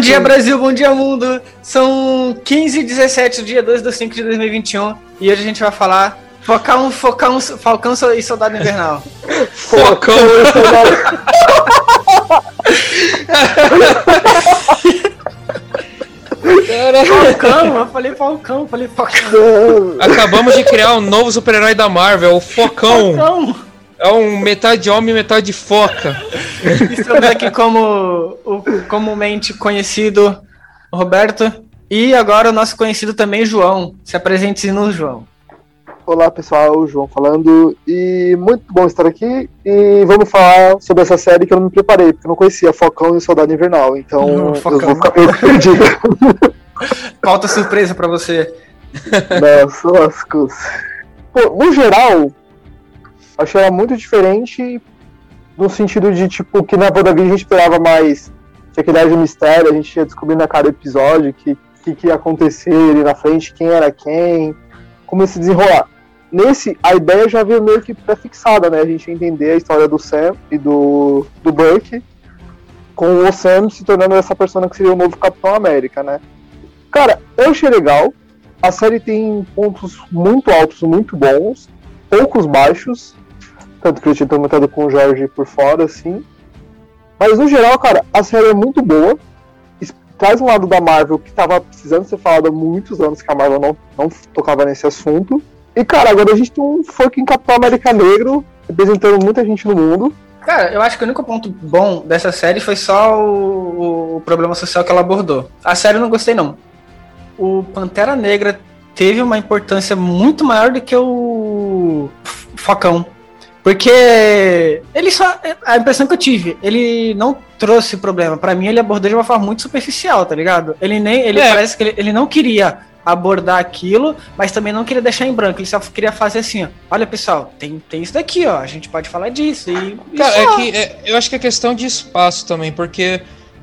dia, Brasil, bom dia, mundo. São 15 e 17 dia 2 do 5 de 2021 e hoje a gente vai falar Focão, Focão, Falcão e Soldado Invernal. Focão e Soldado Falcão, eu falei Falcão, falei Falcão. Acabamos de criar um novo super-herói da Marvel, o Focão. Focão. É um metade homem, metade foca. Estamos aqui como o comumente conhecido Roberto. E agora o nosso conhecido também João. Se apresente no João. Olá pessoal, João falando. E muito bom estar aqui. E vamos falar sobre essa série que eu não me preparei, porque eu não conhecia Focão e o Soldado Invernal. Então não, eu vou ficar meio perdido. Falta surpresa para você. Nossa, lascos. Pô, no geral, achei ela muito diferente no sentido de, tipo, que na WandaVision a gente esperava mais tinha de mistério, a gente ia descobrindo a cada episódio que que, que ia acontecer ali na frente, quem era quem, como ia se desenrolar. Nesse, a ideia já veio meio que pré-fixada, né? A gente entender a história do Sam e do, do Buck, com o Sam se tornando essa persona que seria o novo Capitão América, né? Cara, eu achei legal. A série tem pontos muito altos, muito bons, poucos baixos. Tanto que eu tinha comentado com o Jorge por fora, assim. Mas no geral, cara, a série é muito boa. Traz um lado da Marvel que tava precisando ser falado há muitos anos, que a Marvel não, não tocava nesse assunto. E, cara, agora a gente tem um fucking Capitão América Negro representando muita gente no mundo. Cara, eu acho que o único ponto bom dessa série foi só o, o problema social que ela abordou. A série eu não gostei, não. O Pantera Negra teve uma importância muito maior do que o Facão. Porque ele só. A impressão que eu tive, ele não trouxe problema. para mim, ele abordou de uma forma muito superficial, tá ligado? Ele nem. Ele é. parece que ele, ele não queria abordar aquilo, mas também não queria deixar em branco. Ele só queria fazer assim, ó. Olha, pessoal, tem, tem isso daqui, ó. A gente pode falar disso. E, Cara, é que é, eu acho que é questão de espaço também, porque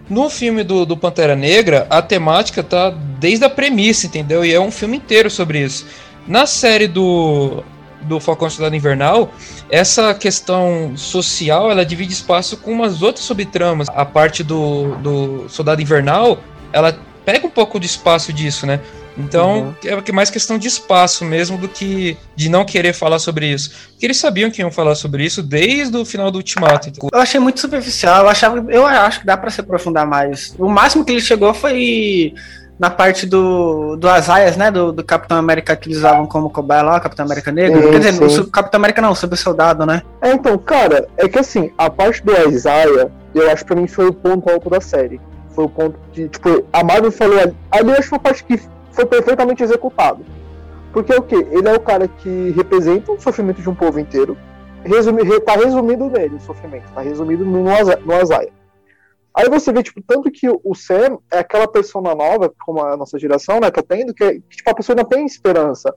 no filme do, do Pantera Negra, a temática tá desde a premissa, entendeu? E é um filme inteiro sobre isso. Na série do do Falcão Soldado Invernal, essa questão social, ela divide espaço com umas outras subtramas. A parte do, do Soldado Invernal, ela pega um pouco de espaço disso, né? Então, uhum. é mais questão de espaço mesmo do que de não querer falar sobre isso. Porque eles sabiam que iam falar sobre isso desde o final do Ultimato. Eu achei muito superficial, eu achava, eu acho que dá para se aprofundar mais. O máximo que ele chegou foi na parte do, do Azaias, né? Do, do Capitão América que eles usavam como cobaia lá, Capitão América Negro. Sim, Quer dizer, sim. o Capitão América não, sobre soldado, né? É, então, cara, é que assim, a parte do Isaiah, eu acho que pra mim foi o ponto alto da série. Foi o ponto de, tipo, a Marvel falou ali, ali eu acho que foi a parte que foi perfeitamente executado. Porque o que? Ele é o cara que representa o sofrimento de um povo inteiro. Resumi, tá resumido nele o sofrimento, tá resumido no, no. Aí você vê, tipo, tanto que o Sam é aquela persona nova, como a nossa geração, né, tá tendo, que, que tipo, a pessoa ainda tem esperança.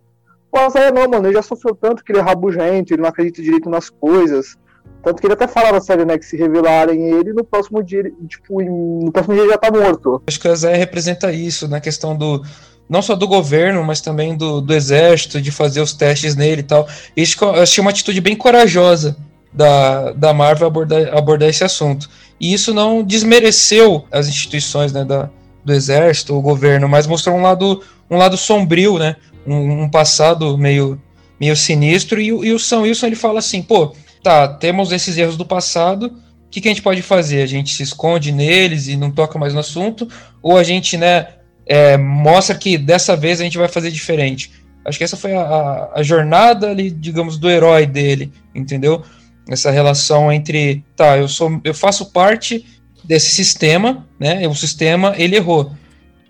O Azaia não, mano, ele já sofreu tanto que ele é rabugento, ele não acredita direito nas coisas. Tanto que ele até fala na série, né, que se revelarem ele, no próximo dia, tipo, no próximo dia ele já tá morto. Acho que o Azaia representa isso, na questão do, não só do governo, mas também do, do exército, de fazer os testes nele e tal. Isso eu achei uma atitude bem corajosa da, da Marvel abordar, abordar esse assunto. E isso não desmereceu as instituições né, da, do exército, o governo, mas mostrou um lado, um lado sombrio, né? Um, um passado meio, meio sinistro. E, e o São Wilson ele fala assim: pô, tá, temos esses erros do passado, o que, que a gente pode fazer? A gente se esconde neles e não toca mais no assunto? Ou a gente, né, é, mostra que dessa vez a gente vai fazer diferente? Acho que essa foi a, a, a jornada ali, digamos, do herói dele, entendeu? Essa relação entre, tá, eu sou, eu faço parte desse sistema, né? O sistema ele errou.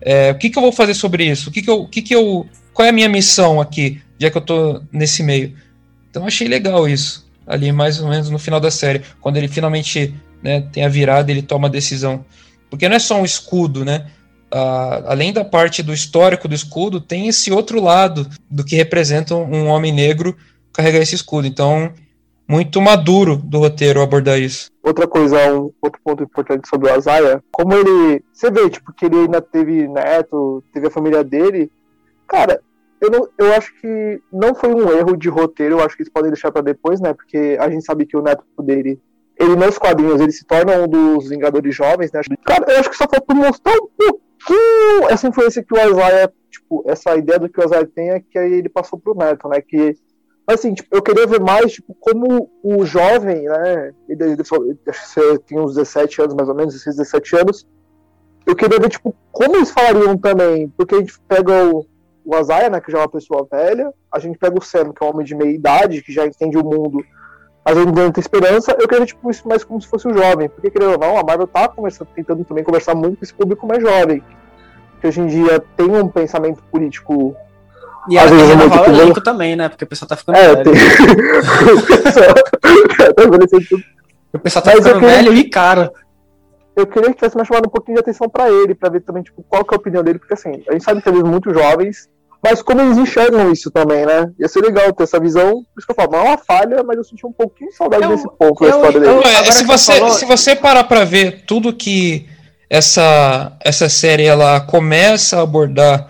É, o que, que eu vou fazer sobre isso? O que, que eu, o que, que eu, qual é a minha missão aqui, já que eu tô nesse meio? Então achei legal isso ali mais ou menos no final da série, quando ele finalmente né, tem a virada, ele toma a decisão, porque não é só um escudo, né? Uh, além da parte do histórico do escudo, tem esse outro lado do que representa um homem negro carregar esse escudo. Então, muito maduro do roteiro abordar isso. Outra coisa, um outro ponto importante sobre o Azaia, como ele. Você vê, tipo, que ele ainda teve neto, teve a família dele. Cara, eu, não, eu acho que não foi um erro de roteiro, eu acho que eles podem deixar para depois, né? Porque a gente sabe que o neto dele ele nos quadrinhos ele se torna um dos Vingadores Jovens, né? Cara, eu acho que só faltou mostrar um pouquinho essa influência que o Isaiah, tipo, essa ideia do que o Isaiah tem é que ele passou pro Neto, né? Que, assim, tipo, eu queria ver mais, tipo, como o jovem, né? Ele, ele, ele acho que você tinha uns 17 anos, mais ou menos, 16, 17 anos. Eu queria ver, tipo, como eles falariam também, porque a gente pega o, o Azaia, né, que já é uma pessoa velha, a gente pega o Sam, que é um homem de meia idade, que já entende o mundo mas ele não tem esperança, eu queria tipo, isso mais como se fosse um jovem. Porque, querendo ou não, a Marvel tá tentando também conversar muito com esse público mais jovem. Que hoje em dia tem um pensamento político. E ela tem renovar o elenco também, né? Porque o pessoal tá ficando é, velho. Tem... o pessoal tá Mas ficando queria... velho e caro. Eu queria que tivesse mais chamado um pouquinho de atenção pra ele, pra ver também, tipo, qual que é a opinião dele, porque assim, a gente sabe que eles são muito jovens, mas como eles enxergam isso também, né? Ia ser legal ter essa visão. Por isso que eu falo, não é uma falha, mas eu senti um pouquinho de saudade eu, desse ponto eu, da história dele. É, se, você, falou... se você parar pra ver tudo que essa, essa série ela começa a abordar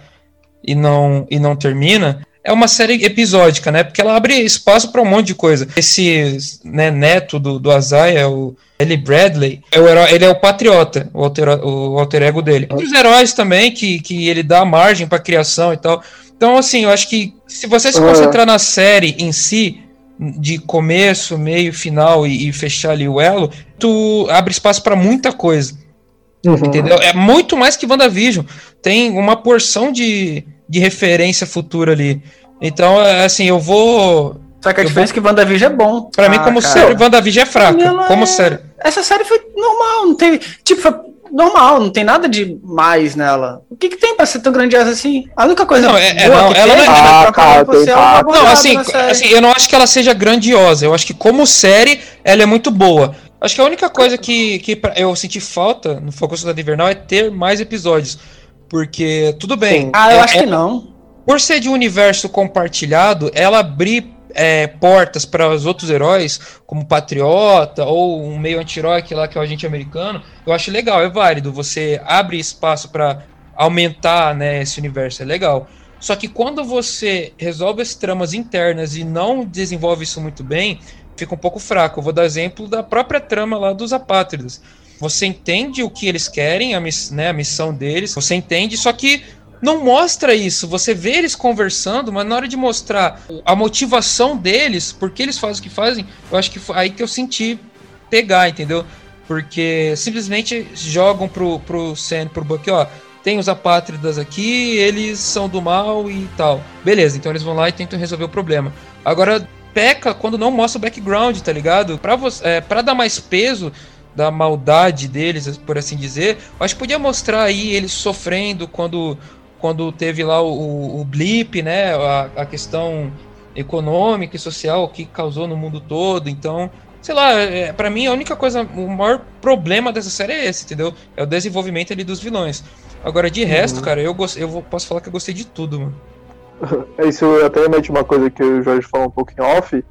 e não, e não termina, é uma série episódica, né? Porque ela abre espaço para um monte de coisa. Esse né, neto do, do Azaia, o Ellie Bradley, é o herói, ele é o patriota, o alter, o alter ego dele. Outros heróis também, que, que ele dá margem para criação e tal. Então, assim, eu acho que se você se concentrar na série em si, de começo, meio, final e, e fechar ali o elo, tu abre espaço para muita coisa. Uhum. Entendeu? É muito mais que WandaVision. Tem uma porção de, de referência futura ali. Então, é, assim, eu vou. Só que a diferença vou... é que WandaVision é bom. Pra ah, mim, como cara. série, WandaVision é fraca. Como é... série. Essa série foi normal, não teve. Tipo, foi normal, não tem nada de mais nela. O que, que tem pra ser tão grandiosa assim? A única coisa não, é, é não, ela tem, é, ah, cara, tem. Não, assim, assim, eu não acho que ela seja grandiosa. Eu acho que como série, ela é muito boa. Acho que a única coisa que, que eu senti falta no Focus da Invernal é ter mais episódios. Porque, tudo bem. Ah, eu é, acho que não. Por ser de um universo compartilhado, ela abrir é, portas para os outros heróis, como Patriota ou um meio anti-herói lá que é o agente americano, eu acho legal, é válido. Você abre espaço para aumentar né, esse universo, é legal. Só que quando você resolve as tramas internas e não desenvolve isso muito bem, fica um pouco fraco. Eu vou dar exemplo da própria trama lá dos apátridas. Você entende o que eles querem, a, miss, né, a missão deles, você entende, só que não mostra isso. Você vê eles conversando, mas na hora de mostrar a motivação deles, por que eles fazem o que fazem, eu acho que foi aí que eu senti pegar, entendeu? Porque simplesmente jogam pro, pro Sam, pro Buck, ó, tem os apátridas aqui, eles são do mal e tal. Beleza, então eles vão lá e tentam resolver o problema. Agora, peca quando não mostra o background, tá ligado? Pra, você, é, pra dar mais peso da maldade deles, por assim dizer, eu acho que podia mostrar aí eles sofrendo quando quando teve lá o, o blip, né, a, a, questão econômica e social que causou no mundo todo. Então, sei lá, é, para mim a única coisa, o maior problema dessa série é esse, entendeu? É o desenvolvimento ali dos vilões. Agora, de resto, uhum. cara, eu, eu posso falar que eu gostei de tudo, mano. É isso, até remete uma coisa que o Jorge falou um pouco em off,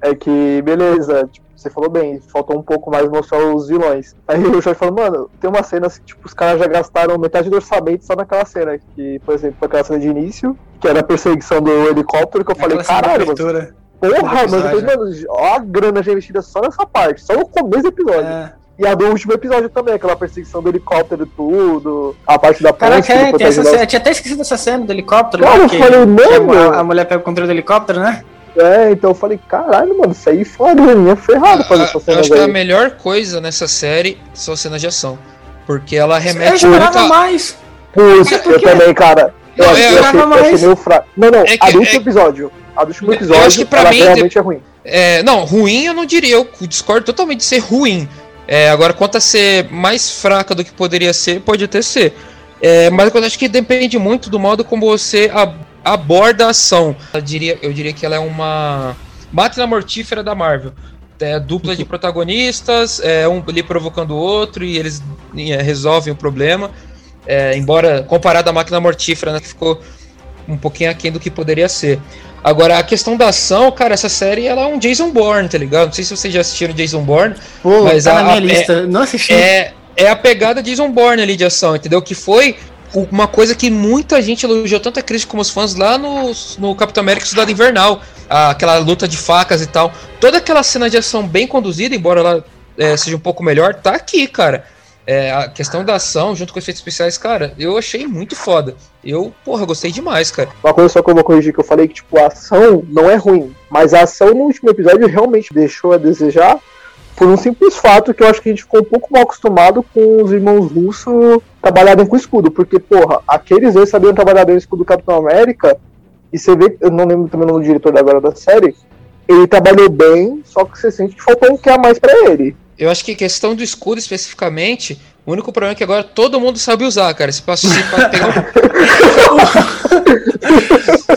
é que, beleza, tipo, você falou bem, faltou um pouco mais mostrar os vilões. Aí o Jorge falou, mano, tem uma cena assim, tipo, os caras já gastaram metade do orçamento só naquela cena. Que, por exemplo, aquela cena de início, que era a perseguição do helicóptero, que eu falei, caralho, mano. Porra, mano, mano, ó a grana já investida só nessa parte, só no começo do episódio. É. E a do último episódio também, aquela perseguição do helicóptero e tudo, a parte da ponte. Caraca, é, essa cena, eu tinha até esquecido essa cena do helicóptero. Cara, lá, eu falei, não, a, a mulher pega o controle do helicóptero, né? É, então eu falei, caralho, mano, isso aí foi uma graninha ferrada fazer essa cena. Eu acho que a melhor coisa nessa série são cenas de ação. Porque ela remete eu muito a... mais. Putz, eu também, cara. Eu, não, eu, eu, achei, mais. eu achei meio fraco. Não, não, é que, a do último é... episódio. A do último episódio, eu acho que pra mim, realmente é ruim. É, não, ruim eu não diria, eu discordo totalmente de ser ruim. É, agora, quanto a ser mais fraca do que poderia ser, pode até ser. É, mas eu acho que depende muito do modo como você aborda a ação. Eu diria, eu diria que ela é uma máquina mortífera da Marvel. É dupla de protagonistas, é um ali provocando o outro e eles é, resolvem o problema. É, embora comparado à máquina mortífera, né, que ficou um pouquinho aquém do que poderia ser. Agora, a questão da ação, cara, essa série ela é um Jason Bourne, tá ligado? Não sei se vocês já assistiram Jason Bourne. Pô, mas tá a, na minha a, lista. É, não assisti. É, é a pegada Jason Bourne ali de ação, entendeu? Que foi uma coisa que muita gente elogiou, tanto a crítica como os fãs, lá no, no Capitão América Cidade Invernal, aquela luta de facas e tal. Toda aquela cena de ação bem conduzida, embora ela é, seja um pouco melhor, tá aqui, cara. É, a questão da ação, junto com os efeitos especiais, cara, eu achei muito foda. Eu, porra, gostei demais, cara. Uma coisa só que eu vou corrigir, que eu falei que, tipo, a ação não é ruim, mas a ação no último episódio realmente deixou a desejar por um simples fato que eu acho que a gente ficou um pouco mal acostumado com os irmãos russos trabalharem com escudo, porque, porra, aqueles dois sabiam trabalhar bem o escudo do Capitão América, e você vê, eu não lembro também o nome do diretor agora da série, ele trabalhou bem, só que você sente que faltou um que a mais para ele. Eu acho que questão do escudo especificamente, o único problema é que agora todo mundo sabe usar, cara. Se, passa, se, um...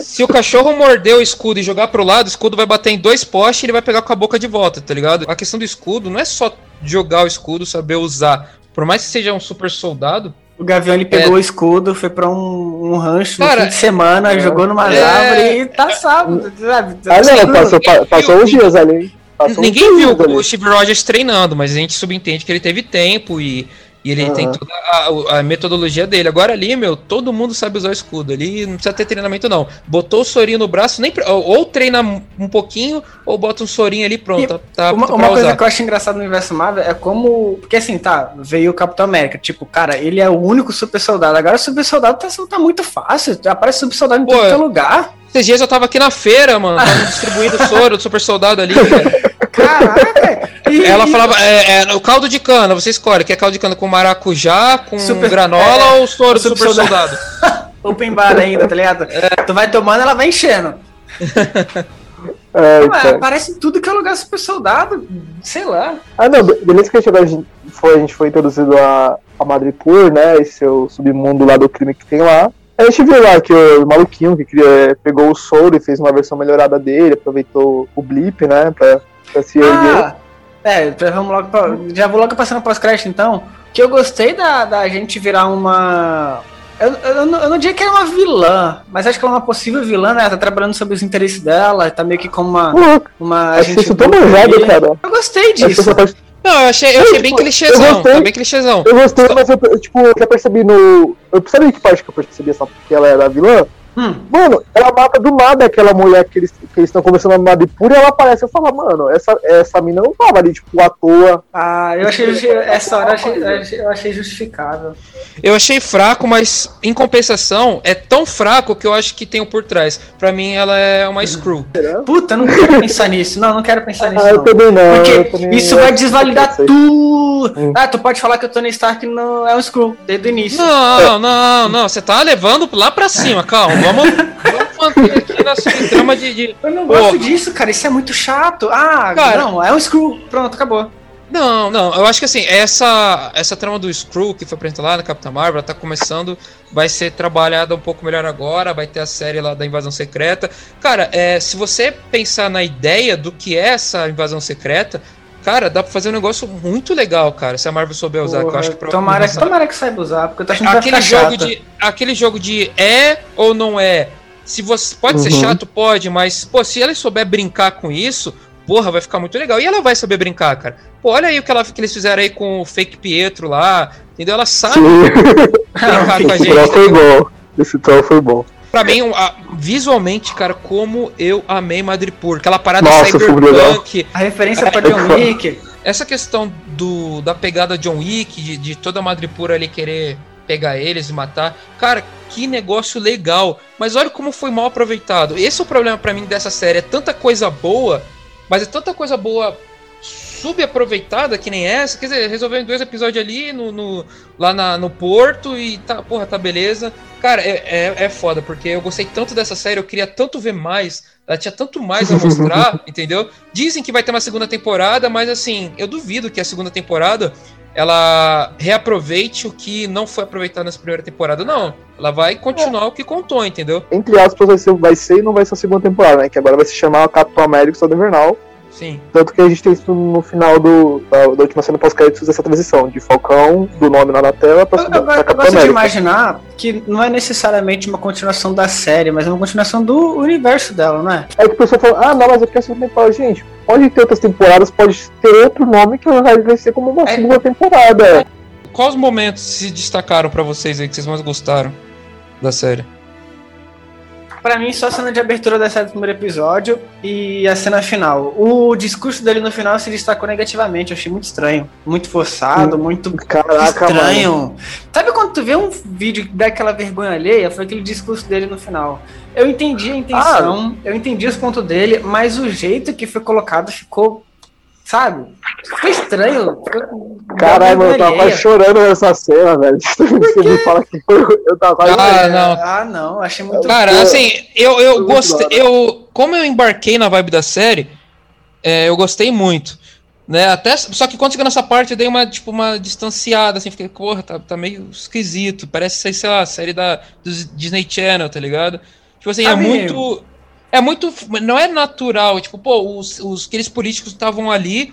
se o cachorro morder o escudo e jogar pro lado, o escudo vai bater em dois postes e ele vai pegar com a boca de volta, tá ligado? A questão do escudo não é só jogar o escudo, saber usar. Por mais que seja um super soldado, o Gavião ele pegou é. o escudo, foi pra um, um rancho Cara, no fim de semana, é. jogou numa é. árvores e tá salvo. Ah, não, passou, passou uns dias ali. Passou Ninguém viu o Steve Rogers treinando, mas a gente subentende que ele teve tempo e e ele uhum. tem toda a, a, metodologia dele. Agora ali, meu, todo mundo sabe usar o escudo. Ali não precisa ter treinamento, não. Botou o sorinho no braço, nem ou, ou treina um pouquinho, ou bota um sorinho ali pronto. Tá, tá uma, uma coisa que eu acho engraçado no universo Marvel é como. Porque assim, tá, veio o Capitão América. Tipo, cara, ele é o único super soldado. Agora o super soldado tá, tá muito fácil. Aparece super soldado em Pô, todo é lugar. Esses dias eu tava aqui na feira, mano, tava distribuindo soro do super soldado ali, cara. Caraca! E, Ela falava, é, é, o caldo de cana, você escolhe, quer caldo de cana com maracujá, com super, granola é, ou soro super, super soldado? soldado? Open bar ainda, tá ligado? É. Tu vai tomando, ela vai enchendo. Aparece tudo que é lugar super soldado, sei lá. Ah, não, beleza que a gente, foi, a gente foi introduzido a, a Madripoor, né? Esse é o submundo lá do crime que tem lá. A gente viu lá que o maluquinho que queria, pegou o soro e fez uma versão melhorada dele, aproveitou o blip, né, pra, pra se erguer. Ah, é, vamos logo pra, já vou logo passando pós-crédito então. Que eu gostei da, da gente virar uma. Eu, eu, eu, não, eu não diria que era uma vilã, mas acho que ela é uma possível vilã, né? Ela tá trabalhando sobre os interesses dela, tá meio que como uma. uma agente isso tão manjado, cara. Eu gostei disso. Não, eu achei, eu achei bem clichêzão. Tá bem clichêzão. Eu gostei, mas eu, tipo, eu já percebi no. Eu sabe que parte que eu percebi só porque ela era vilã? Hum. Mano, ela mata do nada aquela mulher que eles que estão conversando na Madipura e ela aparece. Eu falo, mano, essa, essa mina não tava ali, tipo, à toa. Ah, eu achei. essa hora eu achei, eu achei justificável. Eu achei fraco, mas em compensação, é tão fraco que eu acho que tem o por trás. Pra mim, ela é uma screw. Puta, não quero pensar nisso. Não, não quero pensar nisso. Ah, eu também não. Porque também isso vai desvalidar tudo. Hum. Ah, tu pode falar que o Tony Stark não é um screw desde o início. Não, não, não. Você tá levando lá pra cima, calma vamos, vamos manter aqui nossa trama de, de. Eu não gosto Pô. disso, cara. Isso é muito chato. Ah, cara, não, é um screw. Pronto, acabou. Não, não, eu acho que assim, essa, essa trama do Screw que foi apresentada lá na Capitã Marvel, tá começando, vai ser trabalhada um pouco melhor agora, vai ter a série lá da Invasão Secreta. Cara, é, se você pensar na ideia do que é essa invasão secreta, cara, dá pra fazer um negócio muito legal, cara, se a Marvel souber usar. Porra, eu acho que tomara, tomara que saiba usar, porque eu tô achando aquele que jogo de Aquele jogo de é ou não é, se você pode uhum. ser chato, pode, mas pô, se ela souber brincar com isso, porra, vai ficar muito legal. E ela vai saber brincar, cara. Pô, olha aí o que, ela, que eles fizeram aí com o fake Pietro lá, entendeu? Ela sabe brincar com a gente. Esse foi bom. Esse troll foi bom. Pra mim, visualmente, cara, como eu amei Madripoor. Aquela parada Nossa, cyberpunk. A referência é, pra John Wick. Essa questão do, da pegada John Wick, de, de toda a Madripoor ali querer pegar eles e matar. Cara, que negócio legal. Mas olha como foi mal aproveitado. Esse é o problema para mim dessa série. É tanta coisa boa, mas é tanta coisa boa subaproveitada que nem essa. Quer dizer, resolveu em dois episódios ali no, no lá na, no Porto e tá, porra, tá beleza. Cara, é, é, é, foda, porque eu gostei tanto dessa série, eu queria tanto ver mais. Ela tinha tanto mais a mostrar, entendeu? Dizem que vai ter uma segunda temporada, mas assim, eu duvido que a segunda temporada ela reaproveite o que não foi aproveitado nessa primeira temporada. Não, ela vai continuar é. o que contou, entendeu? Entre aspas, vai ser, vai ser e não vai ser a segunda temporada, né? Que agora vai se chamar Capitão América Estado Invernal. Sim. Tanto que a gente tem isso no final do, da, da última cena pós-créditos essa transição, de Falcão, do nome lá na tela, pra, eu, eu, pra eu gosto de imaginar que não é necessariamente uma continuação da série, mas é uma continuação do universo dela, não é? É que o pessoal fala, ah, não, mas eu quero segunda temporada. Gente, pode ter outras temporadas, pode ter outro nome que vai ser como uma é. segunda temporada. É. Quais momentos se destacaram para vocês aí que vocês mais gostaram da série? Pra mim, só a cena de abertura da série do primeiro episódio e a cena final. O discurso dele no final se destacou negativamente. Eu achei muito estranho. Muito forçado, muito Caraca, estranho. mano. Sabe quando tu vê um vídeo que dá aquela vergonha alheia? Foi aquele discurso dele no final. Eu entendi a intenção, eu entendi os pontos dele, mas o jeito que foi colocado ficou. Sabe? Ficou estranho. Caralho, mano, eu tava quase chorando nessa cena, velho. Você me fala que foi. Eu tava quase Ah, chorando. não. Ah, não, achei muito. Cara, Foi- assim, eu, eu foi gostei. Eu, como eu embarquei na vibe da série, é, eu gostei muito. Né? Até, só que quando chegou nessa parte, eu dei uma, tipo, uma distanciada, assim, fiquei, porra, tá, tá meio esquisito. Parece ser, sei lá, série da, do Disney Channel, tá ligado? Tipo assim, é Sabe- muito. É muito. Não é natural. Tipo, pô, os, os aqueles políticos estavam ali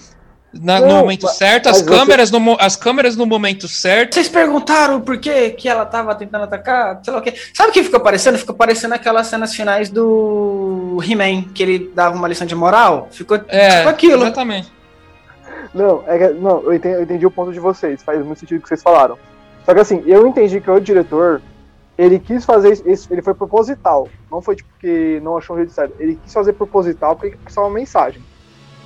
na- no Não, momento mas- certo, as mas você- câmeras, no, as câmeras no momento certo. Vocês perguntaram por que, que ela tava tentando atacar? Sei lá o quê. Sabe o que ficou parecendo? Ficou parecendo aquelas cenas finais do He-Man, que ele dava uma lição de moral. Ficou É, tipo aquilo. exatamente. Não, é que- não eu, entendi, eu entendi o ponto de vocês, faz muito sentido o que vocês falaram. Só que assim, eu entendi que o diretor, ele quis fazer isso, ele foi proposital. Não foi tipo que não achou um jeito certo. Ele quis fazer proposital porque quis uma mensagem.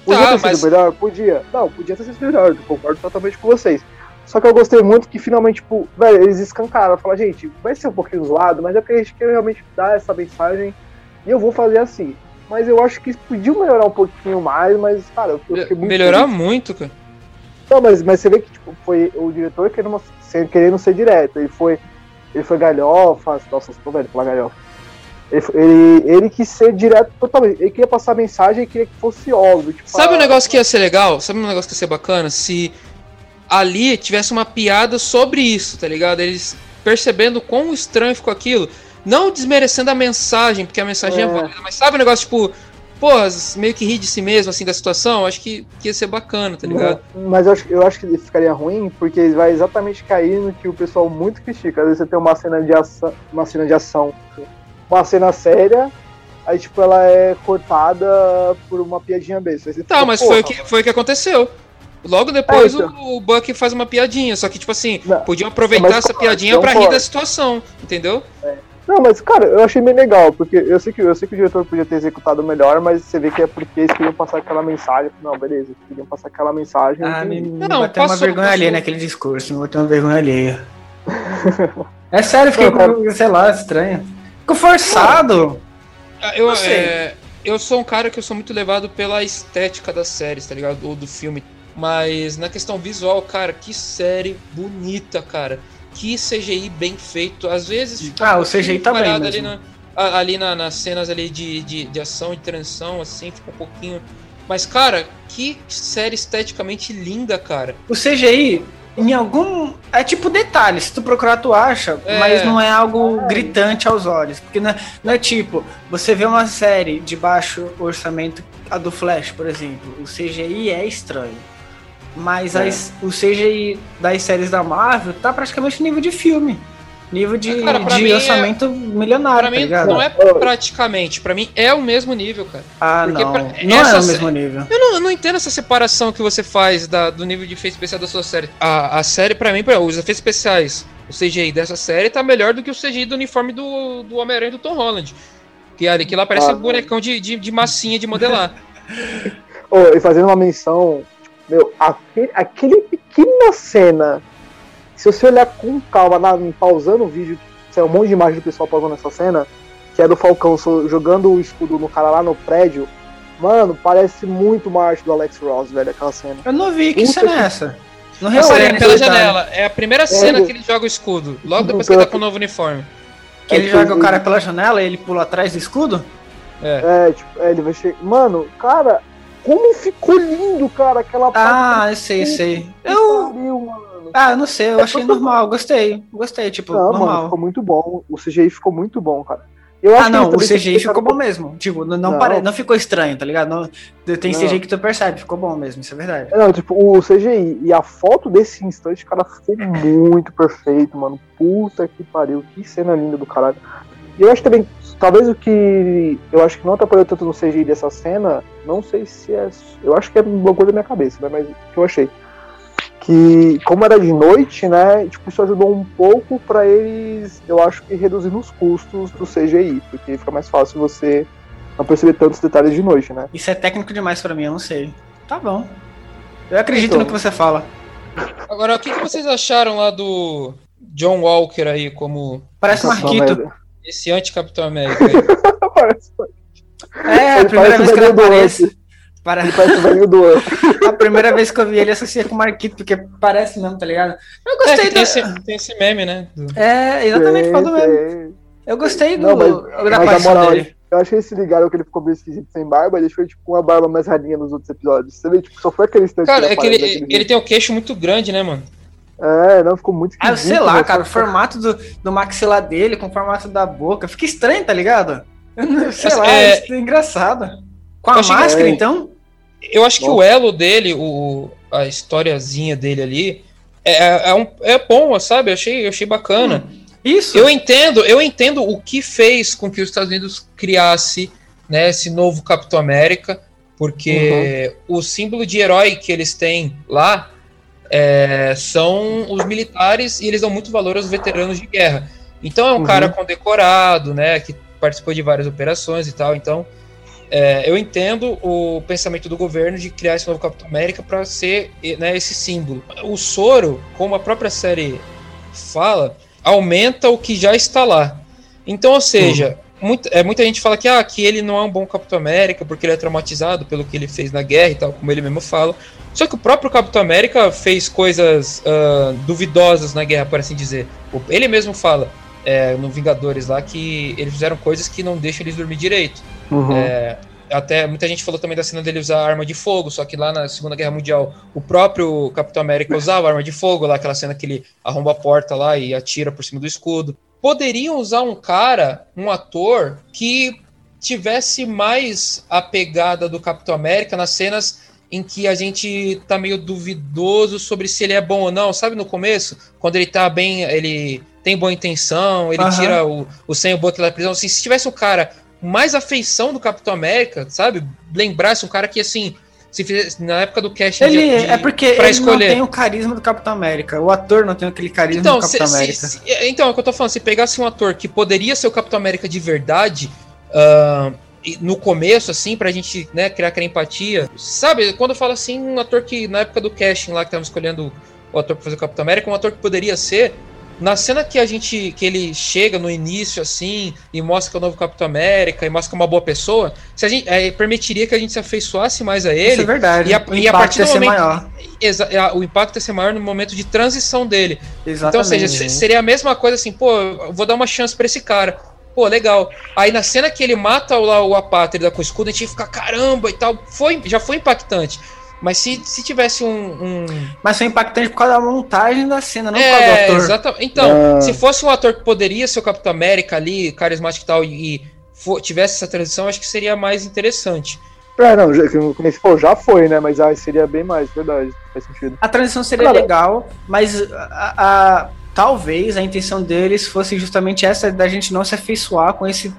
Podia Tá, ter sido mas- melhor? Podia. Não, podia ter sido melhor, eu concordo totalmente com vocês. Só que eu gostei muito que finalmente, tipo, velho, eles escancaram. Falaram, gente, vai ser um pouquinho zoado, mas é porque a gente quer realmente dar essa mensagem e eu vou fazer assim. Mas eu acho que podiam melhorar um pouquinho mais, mas, cara, eu fiquei muito Melhorar feliz. muito, cara. Não, mas, mas você vê que tipo, foi o diretor querendo, uma- querendo ser direto. Ele foi, ele foi galhofa. Nossa, tô velho falar galhofa. Ele, ele, ele quis ser direto totalmente. Ele queria passar a mensagem e queria que fosse óbvio. Tipo, Sabe um ah, negócio que ia ser legal? Sabe um negócio que ia ser bacana? Se ali tivesse uma piada sobre isso, tá ligado? Eles percebendo quão estranho ficou aquilo. Não desmerecendo a mensagem, porque a mensagem é, É. válida, mas sabe um negócio tipo, pô, meio que rir de si mesmo, assim, da situação? Acho que, que ia ser bacana, tá ligado? Mas eu acho, eu acho que ficaria ruim porque vai exatamente cair no que o pessoal muito critica. Às vezes você tem uma cena de ação, uma cena de ação, uma cena séria, aí tipo ela é cortada por uma piadinha besta. Tá, fica, mas foi o, que, foi o que aconteceu. Logo depois É, então. o, o Buck faz uma piadinha, só que, tipo assim, Não, podiam aproveitar essa concordo, piadinha pra rir concordo. da situação, entendeu? Não, mas cara, eu achei bem legal, porque eu sei que eu sei que o diretor podia ter executado melhor, mas você vê que é porque eles queriam passar aquela mensagem. Não, beleza, eles queriam passar aquela mensagem. Ah, e- me, me Não, bateu uma vergonha passou. alheia naquele discurso, me bateu uma vergonha alheia. é sério, fiquei, Não, com- sei lá, estranho. Ficou forçado. Eu, Não é, eu sou um cara que eu sou muito levado pela estética das séries, tá ligado? Ou do filme. Mas na questão visual, cara, que série bonita, cara. Que CGI bem feito. Às vezes fica Ah, o pouquinho CGI tá bem ali, na, ali na- nas cenas ali de, de, de ação e transição, assim, fica um pouquinho. Mas, cara, que série esteticamente linda, cara. O CGI, em algum. É tipo detalhe, se tu procurar, tu acha, É. mas não é algo gritante aos olhos. Porque não é, não é tipo, você vê uma série de baixo orçamento, a do Flash, por exemplo. O CGI é estranho. Mas É. as- o CGI das séries da Marvel tá praticamente nível de filme. Nível de, Cara, de mim é- orçamento milionário, Pra tá mim, ligado? não é praticamente. Pra mim, é o mesmo nível, cara. Ah, porque não. pra- Não é o mesmo nível. Eu não, eu não entendo essa separação que você faz da- do nível de efeito especial da sua série. A, a série, pra mim, pra- os efeitos especiais, o CGI dessa série tá melhor do que o CGI do uniforme do, do Homem-Aranha do Tom Holland. Que, ali, que lá parece Ah, um bonecão de, de, de massinha de modelar. Ô, e fazendo uma menção, meu, aquele, aquele pequena cena, se você olhar com calma, na, pausando o vídeo, sai um monte de imagem do pessoal pausando essa cena, que é do Falcão jogando o escudo no cara lá no prédio, mano, parece muito uma arte do Alex Ross, velho, aquela cena. Eu não vi, que Puta cena é que- essa? Não Não, é pela janela. É a primeira cena ele- que ele joga o escudo. Logo depois que ele tá com o novo uniforme. Que ele É, joga o ele- cara pela janela e ele pula atrás do escudo? É. É, tipo, é, ele vai chegar. Mano, cara, como ficou lindo, cara, aquela Ah, eu sei, sei. Eu. pariu, mano. Ah, não sei, eu achei normal, gostei. Gostei, tipo, Não, mano, normal. ficou muito bom. O CGI ficou muito bom, cara. Eu Ah, não, o CGI ficou bom mesmo. Tipo, não, não, Não. pare... não ficou estranho, tá ligado? Não... Tem Não. CGI que tu percebe, ficou bom mesmo, isso é verdade. Não, tipo, o CGI e a foto desse instante, cara, ficou muito perfeito, mano. Puta que pariu, que cena linda do caralho. E eu acho também, talvez o que eu acho que não atrapalhou tanto no CGI dessa cena, não sei se é. Eu acho que é uma coisa da minha cabeça, né? Mas o que eu achei. que como era de noite, né, tipo, isso ajudou um pouco para eles, eu acho que reduzir os custos do CGI, porque fica mais fácil você não perceber tantos detalhes de noite, né? Isso é técnico demais para mim, eu não sei. Tá bom. Eu acredito então, no que você fala. Agora, o que, que vocês acharam lá do John Walker aí como. Parece Marquito. Esse anti-Capitão América aí. parece É, a primeira vez que ele aparece. Para... Ele parece o velho do A primeira vez que eu vi ele, associei com o Marquito, porque parece mesmo, tá ligado? Eu gostei é, do... tem, esse, tem esse meme, né? É, exatamente, qual do meme. Eu gostei do, não, mas, da mas moral, dele. Eu achei esse ligaram que ele ficou meio esquisito sem barba, ele deixou tipo uma barba mais ralinha nos outros episódios. Você vê, tipo, só foi aquele instante. Cara, é que ele, ele tem o queixo muito grande, né, mano? É, não, ficou muito esquisito. Ah, sei lá, cara, o formato do, do maxilar dele com o formato da boca. Fica estranho, tá ligado? Sei lá, é... é engraçado. Com a máscara, que... então? Eu acho que o elo dele, o, a historiazinha dele ali, é, é, é, um, é bom, sabe? Eu achei, eu achei bacana. Hum, isso. Eu entendo, eu entendo o que fez com que os Estados Unidos criasse né, esse novo Capitão América, porque uhum. o símbolo de herói que eles têm lá é, são os militares e eles dão muito valor aos veteranos de guerra. Então é um uhum. cara condecorado, né, que participou de várias operações e tal. Então é, eu entendo o pensamento do governo de criar esse novo Capitão América para ser né, esse símbolo. O soro, como a própria série fala, aumenta o que já está lá. Então, ou seja, uhum. Muita, é, muita gente fala que, ah, que ele não é um bom Capitão América porque ele é traumatizado pelo que ele fez na guerra e tal, como ele mesmo fala. Só que o próprio Capitão América fez coisas uh, duvidosas na guerra, por assim dizer. Ele mesmo fala é, no Vingadores lá que eles fizeram coisas que não deixam eles dormir direito. Uhum. É, até muita gente falou também da cena dele usar arma de fogo, só que lá na Segunda Guerra Mundial o próprio Capitão América usava arma de fogo, lá aquela cena que ele arromba a porta lá e atira por cima do escudo. Poderiam usar um cara, um ator, que tivesse mais a pegada do Capitão América nas cenas em que a gente tá meio duvidoso sobre se ele é bom ou não, sabe no começo? Quando ele tá bem, ele tem boa intenção, ele uhum. tira o, o Sam Buck da prisão. Assim, se tivesse um cara mais afeição do Capitão América, sabe? Lembrasse um cara que, assim, se fizesse, na época do casting ele, de, de, É porque ele escolher. não tem o carisma do Capitão América. O ator não tem aquele carisma então, do Capitão se, América. Se, se, então, é o que eu tô falando. Se pegasse um ator que poderia ser o Capitão América de verdade... Uh, no começo, assim, pra gente né, criar aquela empatia. Sabe, quando eu falo assim, um ator que na época do casting lá, que tava escolhendo o ator pra fazer o Capitão América, um ator que poderia ser, na cena que a gente que ele chega no início assim e mostra que é o novo Capitão América e mostra que é uma boa pessoa, se a gente é, permitiria que a gente se afeiçoasse mais a ele. Isso é verdade. E a, o e a partir do momento, maior. Exa, o impacto ia ser maior no momento de transição dele. Exatamente. Então, ou seja, seria a mesma coisa assim, pô, vou dar uma chance para esse cara. Pô, legal. Aí na cena que ele mata o, o apátrida com o escudo, a gente fica caramba e tal. Foi, já foi impactante. Mas se, se tivesse um, um, Mas foi impactante por causa da montagem da cena, não é, por causa do ator. Exatamente. Então, ah. se fosse um ator que poderia ser o Capitão América ali, carismático e tal, e, e for, tivesse essa transição, acho que seria mais interessante. É, não, já, como você falou, já foi, né? Mas ah, seria bem mais, verdade. Faz sentido. A transição seria Cara, legal, mas a, a, talvez a intenção deles fosse justamente essa da gente não se afeiçoar com esse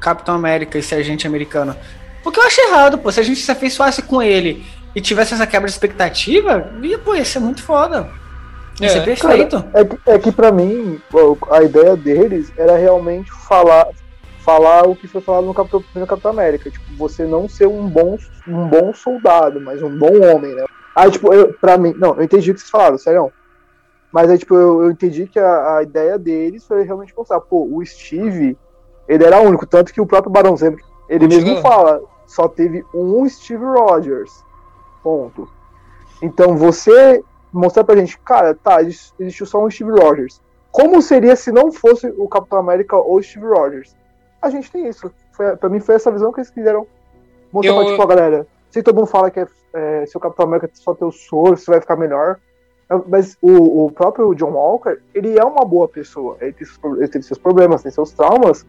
Capitão América, esse agente americano. Porque eu acho errado, pô. Se a gente se afeiçoasse com ele e tivesse essa quebra de expectativa, ia, pô, ia ser muito foda. Ia é, ser perfeito. Cara, é, que, é que pra mim, a ideia deles era realmente falar falar o que foi falado no Capitão, no Capitão América. Tipo, você não ser um bom, um bom soldado, mas um bom homem, né? Aí, tipo, eu, pra mim, não, eu entendi o que vocês falaram, sério. Mas aí, tipo, eu, eu entendi que a, a, ideia deles foi realmente mostrar, pô, o Steve, ele era único, tanto que o próprio Barão Zemo, ele mesmo fala, só teve um Steve Rogers. Ponto. Então você mostrar pra gente, cara, tá, existiu só um Steve Rogers. Como seria se não fosse o Capitão América ou Steve Rogers? A gente tem isso. Foi, pra mim foi essa visão que eles quiseram mostrar eu... pra tipo, a galera. Se todo mundo fala que é, é, se o Capitão América só ter o soro, você vai ficar melhor. Mas o, o, próprio John Walker, ele é uma boa pessoa. Ele tem, ele tem seus problemas, tem seus traumas.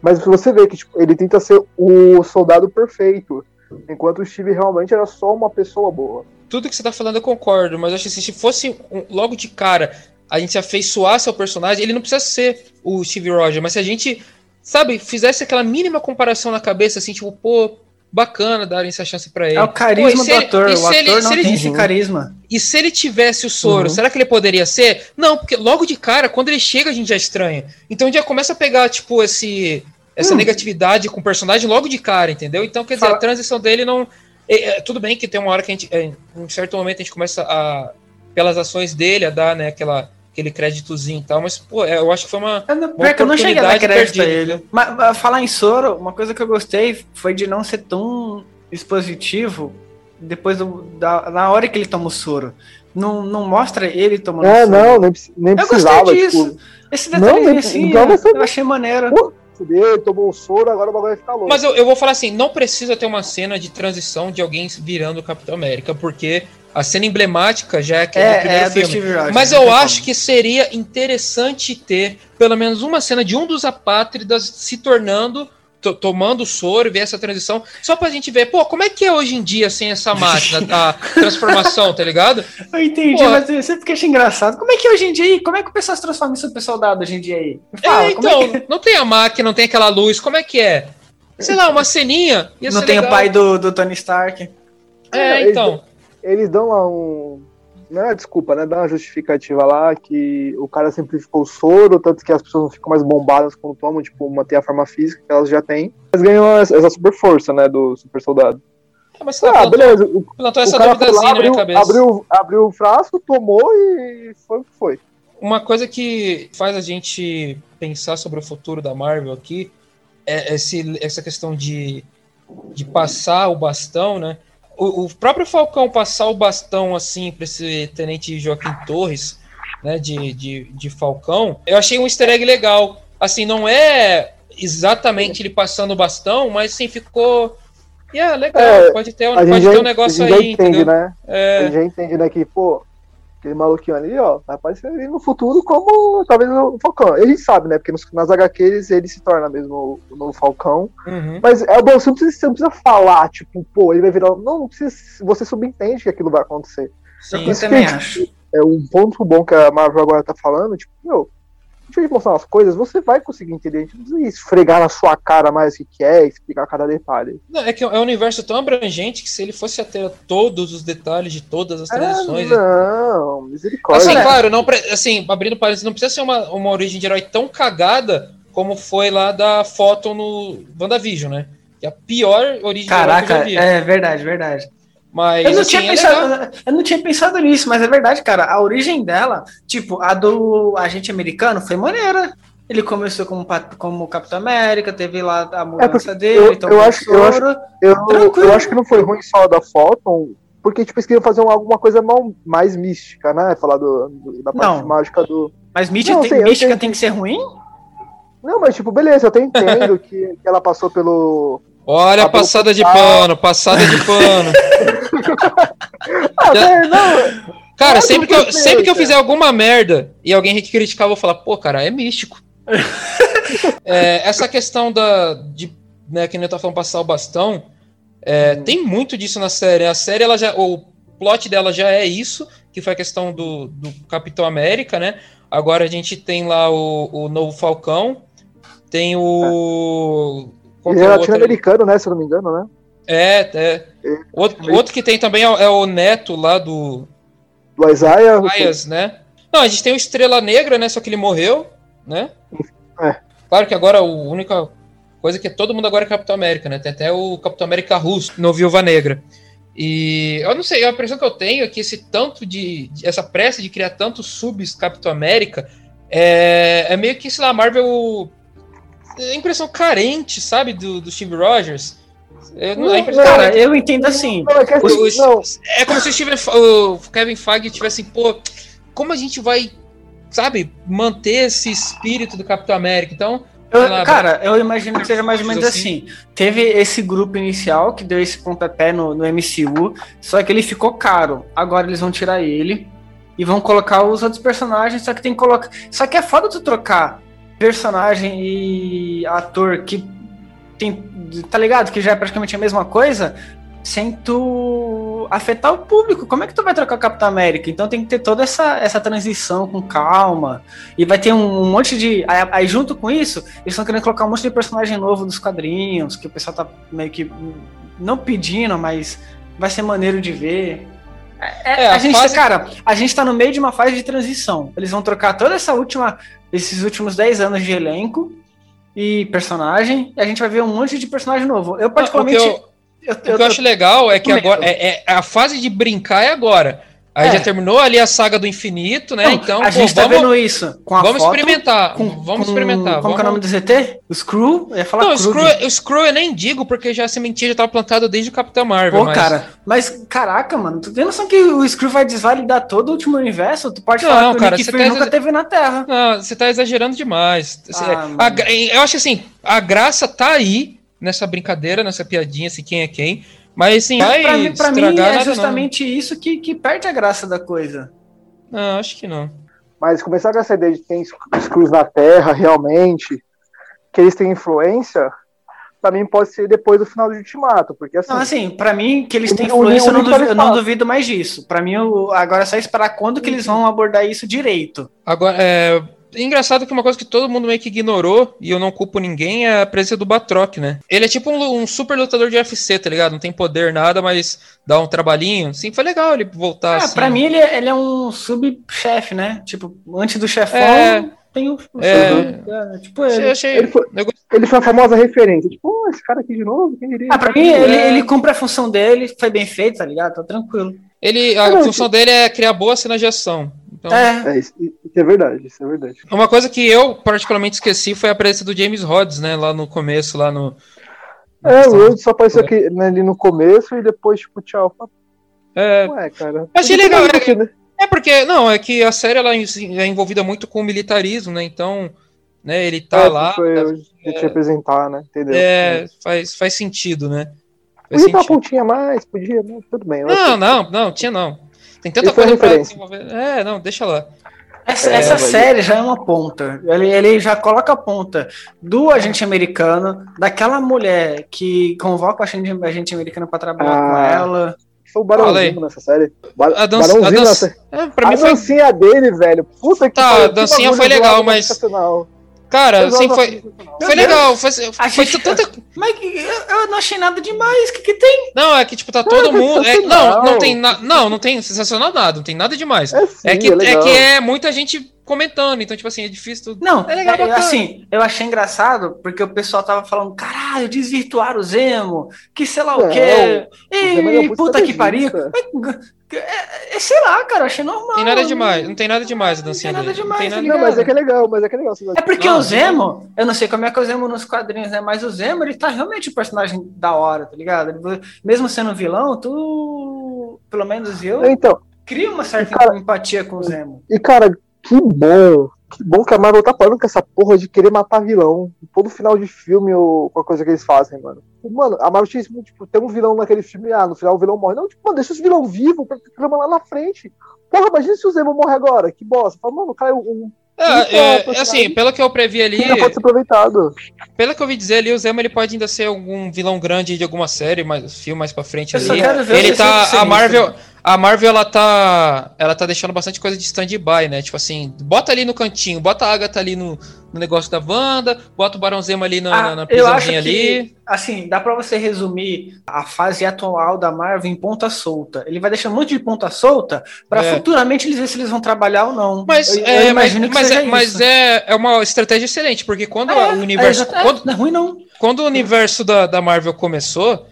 Mas você vê que tipo, ele tenta ser o soldado perfeito. Enquanto o Steve realmente era só uma pessoa boa. Tudo que você tá falando eu concordo, mas acho que se fosse um, logo de cara a gente se afeiçoasse ao personagem, ele não precisa ser o Steve Rogers, mas se a gente, sabe, fizesse aquela mínima comparação na cabeça, assim, tipo, pô, bacana darem essa chance para ele. É o carisma Pô, do ator. O ator ele, não ele, tem esse carisma. E se ele tivesse o soro, uhum. será que ele poderia ser? Não, porque logo de cara, quando ele chega, a gente já estranha. Então a gente já começa a pegar, tipo, esse essa hum. negatividade com o personagem logo de cara, entendeu? Então, quer dizer, Fala. a transição dele não. É, é, tudo bem que tem uma hora que a gente. É, em um certo momento a gente começa a. Pelas ações dele, a dar, né, aquela, aquele créditozinho e tal, mas, pô, é, eu acho que foi uma. Eu não, uma eu não cheguei a dar crédito a ele. Mas, mas, falar em Soro, uma coisa que eu gostei foi de não ser tão expositivo depois do, da, na hora que ele toma o soro. Não, não mostra ele tomando é, soro. não, nem, nem precisava. Eu gostei disso. Tipo... Esse detalhe assim, eu, eu achei maneiro. Pô, fuder, tomou o soro, agora o bagulho vai ficar louco. Mas eu, eu vou falar assim, não precisa ter uma cena de transição de alguém virando o Capitão América, porque a cena emblemática já é aquele é, primeiro é filme. Rogers, Mas eu acho que seria interessante ter pelo menos uma cena de um dos apátridas se tornando tomando soro e ver essa transição, só pra gente ver, pô, como é que é hoje em dia sem essa máquina, a transformação, tá ligado? Eu entendi, pô, mas eu sempre achei engraçado. Como é que é hoje em dia, como é que o pessoal se transforma em super soldado hoje em dia aí? Fala, é, então, é que... não tem a máquina, não tem aquela luz, como é que é? Sei lá, uma ceninha. não tem legal. o pai do, do Tony Stark. É, é então. Eles, eles dão lá um, não é desculpa, né? Dá uma justificativa lá que o cara simplificou o soro, tanto que as pessoas não ficam mais bombadas quando tomam, tipo, manter a forma física que elas já têm. Mas ganham essa super força, né? Do super soldado. É, mas tá, ah, plantou, beleza. O, plantou essa duvidazinha abriu, na cabeça. Abriu, abriu o frasco, tomou e foi o que foi. Uma coisa que faz a gente pensar sobre o futuro da Marvel aqui é esse, essa questão de, de passar o bastão, né? O, o, próprio Falcão passar o bastão assim para esse tenente Joaquim Torres, né, de, de, de Falcão, eu achei um easter egg legal. Assim, não é exatamente ele passando o bastão, mas sim ficou. E yeah, é legal, é, pode ter, pode ter um negócio aí, entende, entendeu? Né? É... A gente já entende, né, que, pô, aquele maluquinho ali, ó, vai aparecer ali no futuro como talvez o Falcão. E a gente sabe, né? Porque nos, nas HQs ele se torna mesmo o novo Falcão. Uhum. Mas é bom, você não, precisa, você não precisa falar, tipo, pô, ele vai virar. Não, não precisa. Você subentende que aquilo vai acontecer. Sim, eu também acho. É um ponto bom que a Marvel agora tá falando, tipo, meu, deixa eu mostrar umas coisas, você vai conseguir entender. A gente não precisa esfregar na sua cara mais o que é, explicar cada detalhe. Não, é que é um universo tão abrangente que se ele fosse até todos os detalhes de todas as tradições. É, não, misericórdia. Assim, claro, não, assim, abrindo parênteses, não precisa ser uma, uma origem de herói tão cagada como foi lá da foto no WandaVision, né? Que é a pior origem Caraca, de herói que eu já vi. É verdade, verdade. Mas, eu, não assim, tinha é pensado, eu não tinha pensado nisso, mas é verdade, cara. A origem dela, tipo, a do agente americano foi maneira. Ele começou como, como Capitão América, teve lá a mudança é dele, eu, então eu acho, eu, acho, eu, eu, acho que não foi ruim só da foto, porque tipo, eles queriam fazer alguma coisa mais mística, né? Falar do, do da parte não, mágica do. Mas mística, não, tem, sei, mística tem que ser ruim? Não, mas tipo, beleza, eu até entendo que, que ela passou pelo Olha a passada de pano, passada de pano. ah, não. Cara, sempre que, eu, sempre que eu fizer alguma merda e alguém criticar, eu vou falar, pô, cara, é místico. é, essa questão da. De, né, que nem eu falando, passar o bastão. É, hum. Tem muito disso na série. A série, ela já. O plot dela já é isso, que foi a questão do, do Capitão América, né? Agora a gente tem lá o, o novo Falcão. Tem o. Ele é latino-americano, né? Se eu não me engano, né? É, é. é outro, outro, que tem também é, é, o neto lá do. Do Isaiah. Isaias, né? Não, a gente tem o Estrela Negra, né? Só que ele morreu, né? É. Claro que agora a única coisa que todo mundo agora é Capitão América, né? Tem até o Capitão América russo no Viúva Negra. E eu não sei, a impressão que eu tenho é que esse tanto de. essa pressa de criar tantos subs Capitão América é, é meio que, sei lá, Marvel impressão carente, sabe, do, do Steve Rogers. Eu, não, não, cara, eu entendo assim. Não, é, o, é como se o, Steven, o Kevin Feige tivesse assim, pô, como a gente vai, sabe, manter esse espírito do Capitão América? Então, eu, lá, cara, eu imagino que seja mais ou menos assim. assim. Teve esse grupo inicial que deu esse pontapé no, no MCU, só que ele ficou caro. Agora eles vão tirar ele e vão colocar os outros personagens, só que tem que colocar. Só que é foda tu trocar personagem e ator que tem, tá ligado? Que já é praticamente a mesma coisa, sem tu afetar o público. Como é que tu vai trocar o Capitão América? Então tem que ter toda essa, essa transição com calma. E vai ter um, um monte de. Aí, aí, junto com isso, eles estão querendo colocar um monte de personagem novo dos quadrinhos, que o pessoal tá meio que. Não pedindo, mas vai ser maneiro de ver. É, é, a, a, gente, fase... cara, a gente tá no meio de uma fase de transição. Eles vão trocar toda essa última, esses últimos 10 anos de elenco e personagem, e a gente vai ver um monte de personagem novo. Eu, particularmente. Ah, o que eu, eu, o que eu, eu acho legal é que agora. É, é, a fase de brincar é agora. Aí é. já terminou ali a saga do infinito, né? Não, então, a pô, gente tá vamos, vendo isso com a Vamos foto, experimentar. Com, vamos com, experimentar. Como vamos... é o nome do ZT? O Screw? Eu ia falar Não, o Screw, o Screw eu nem digo, porque já a sementinha já tava plantada desde o Capitão Marvel. Pô, mas... cara, mas caraca, mano, tu tem noção que o Screw vai desvalidar todo o último universo? Tu pode não, falar que cara, o Nick Fury tá nunca teve na Terra. Não, você tá exagerando demais. Ah, a, eu acho assim, a graça tá aí nessa brincadeira, nessa piadinha, assim, quem é quem. Mas vai pra, mim, pra mim é justamente não. isso que, que perde a graça da coisa. Não, acho que não. Mas começar com essa ideia de que tem Screws na Terra, realmente, que eles têm influência, pra mim pode ser depois do final do Ultimato, porque assim... Não, assim, pra mim, que eles têm influência, eu não, duvido, eu não duvido mais disso. Pra mim, agora é só esperar quando que eles vão abordar isso direito. Agora, é, Engraçado que uma coisa que todo mundo meio que ignorou, e eu não culpo ninguém, é a presença do Batroc, né? Ele é tipo um, um, super lutador de UFC, tá ligado? Não tem poder, nada, mas dá um trabalhinho. Sim, foi legal ele voltar ah, assim. Pra mim, ele é, ele é um subchefe, né? Tipo, antes do chefão, é... tem o. Um é... é... tipo ele. Achei... Ele, foi, ele foi a famosa referência. Tipo, oh, esse cara aqui de novo, quem diria? Ah, pra mim, ele, é. ele cumpre a função dele, foi bem feito, tá ligado? Tá tranquilo. Ele, a função dele é criar boa cena de ação. Então, é. é isso, isso, é verdade, isso é verdade. Uma coisa que eu particularmente esqueci foi a presença do James Rhodes, né? Lá no começo, lá no. É, o Rhodes só apareceu aqui né, ali no começo e depois, tipo, tchau. É. Ué, cara. Achei legal, é, né? é porque, não, é que a série ela é envolvida muito com o militarismo, né? Então, né, ele tá é, lá. Foi, é, é, te representar, né? Entendeu? É, faz, faz sentido, né? Faz podia uma pontinha mais, podia, né? Tudo bem. Não, não, não, tinha não. Tem tanta Isso é coisa é pra desenvolver. É, não, deixa lá. Essa, é, essa série já é uma ponta. Ele, ele já coloca a ponta do agente americano, daquela mulher que convoca o agente, agente americano para trabalhar ah, com ela. Foi o Barãozinho nessa série. Bar a dança, Barãozinho a dança, nessa... é, a mim dancinha foi... dele, velho. Puta que Tá, a dancinha foi legal, mas. Cara, assim, foi, foi legal. Foi, foi gente, tanta... Mas eu não achei nada demais. O que, que tem? Não, é que, tipo, tá todo mundo. É, não, não tem na... Não, não tem sensacional nada, não tem nada demais. É, sim, é que, é, é, que é muita gente comentando, então, tipo assim, é difícil. Tudo. Não, é legal, é, assim, eu achei engraçado porque o pessoal tava falando, caralho, desvirtuaram o Zemo, que sei lá o quê. E, puta que pariu. É, é, sei lá, cara, achei normal. Tem nada demais, não tem nada demais a dancinha não tem nada. Demais, não, tem nada... não, mas é que é legal, mas é que é legal. É porque não, o Zemo, eu não sei como é que é o Zemo nos quadrinhos, né? Mas o Zemo, ele tá realmente um personagem da hora, tá ligado? Ele, mesmo sendo vilão, tu, pelo menos eu, então, cria uma certa cara, empatia com o Zemo. E, cara, que bom que bom que a Marvel tá parando com essa porra de querer matar vilão. Todo final de filme ou qualquer coisa que eles fazem, mano. Mano, a Marvel tinha tipo, tem um vilão naquele filme, ah, no final o vilão morre. Não, tipo, mano, deixa os vilão vivos pra ter lá na frente. Porra, imagina se o Zemo morre agora, que bosta. Fala, mano, caiu um. É, é, é assim, pelo que eu previ ali. pode ser aproveitado. Pelo que eu ouvi dizer ali, o Zemo ele pode ainda ser algum vilão grande de alguma série, mais, filme mais pra frente eu ali. Ele tá. A Marvel a Marvel ela tá ela tá deixando bastante coisa de stand-by, né? Tipo assim, bota ali no cantinho, bota a Agatha ali no, no negócio da Wanda, bota o Barão Zemo ali na, ah, na prisãozinha ali. assim, dá para você resumir a fase atual da Marvel em ponta solta. Ele vai deixar um monte de ponta solta para é. futuramente eles ver se eles vão trabalhar ou não. Mas eu, é, eu mas, que mas, é, mas é, é uma estratégia excelente, porque quando é, o universo. É, quando, não é ruim, não. Quando o universo da, da Marvel começou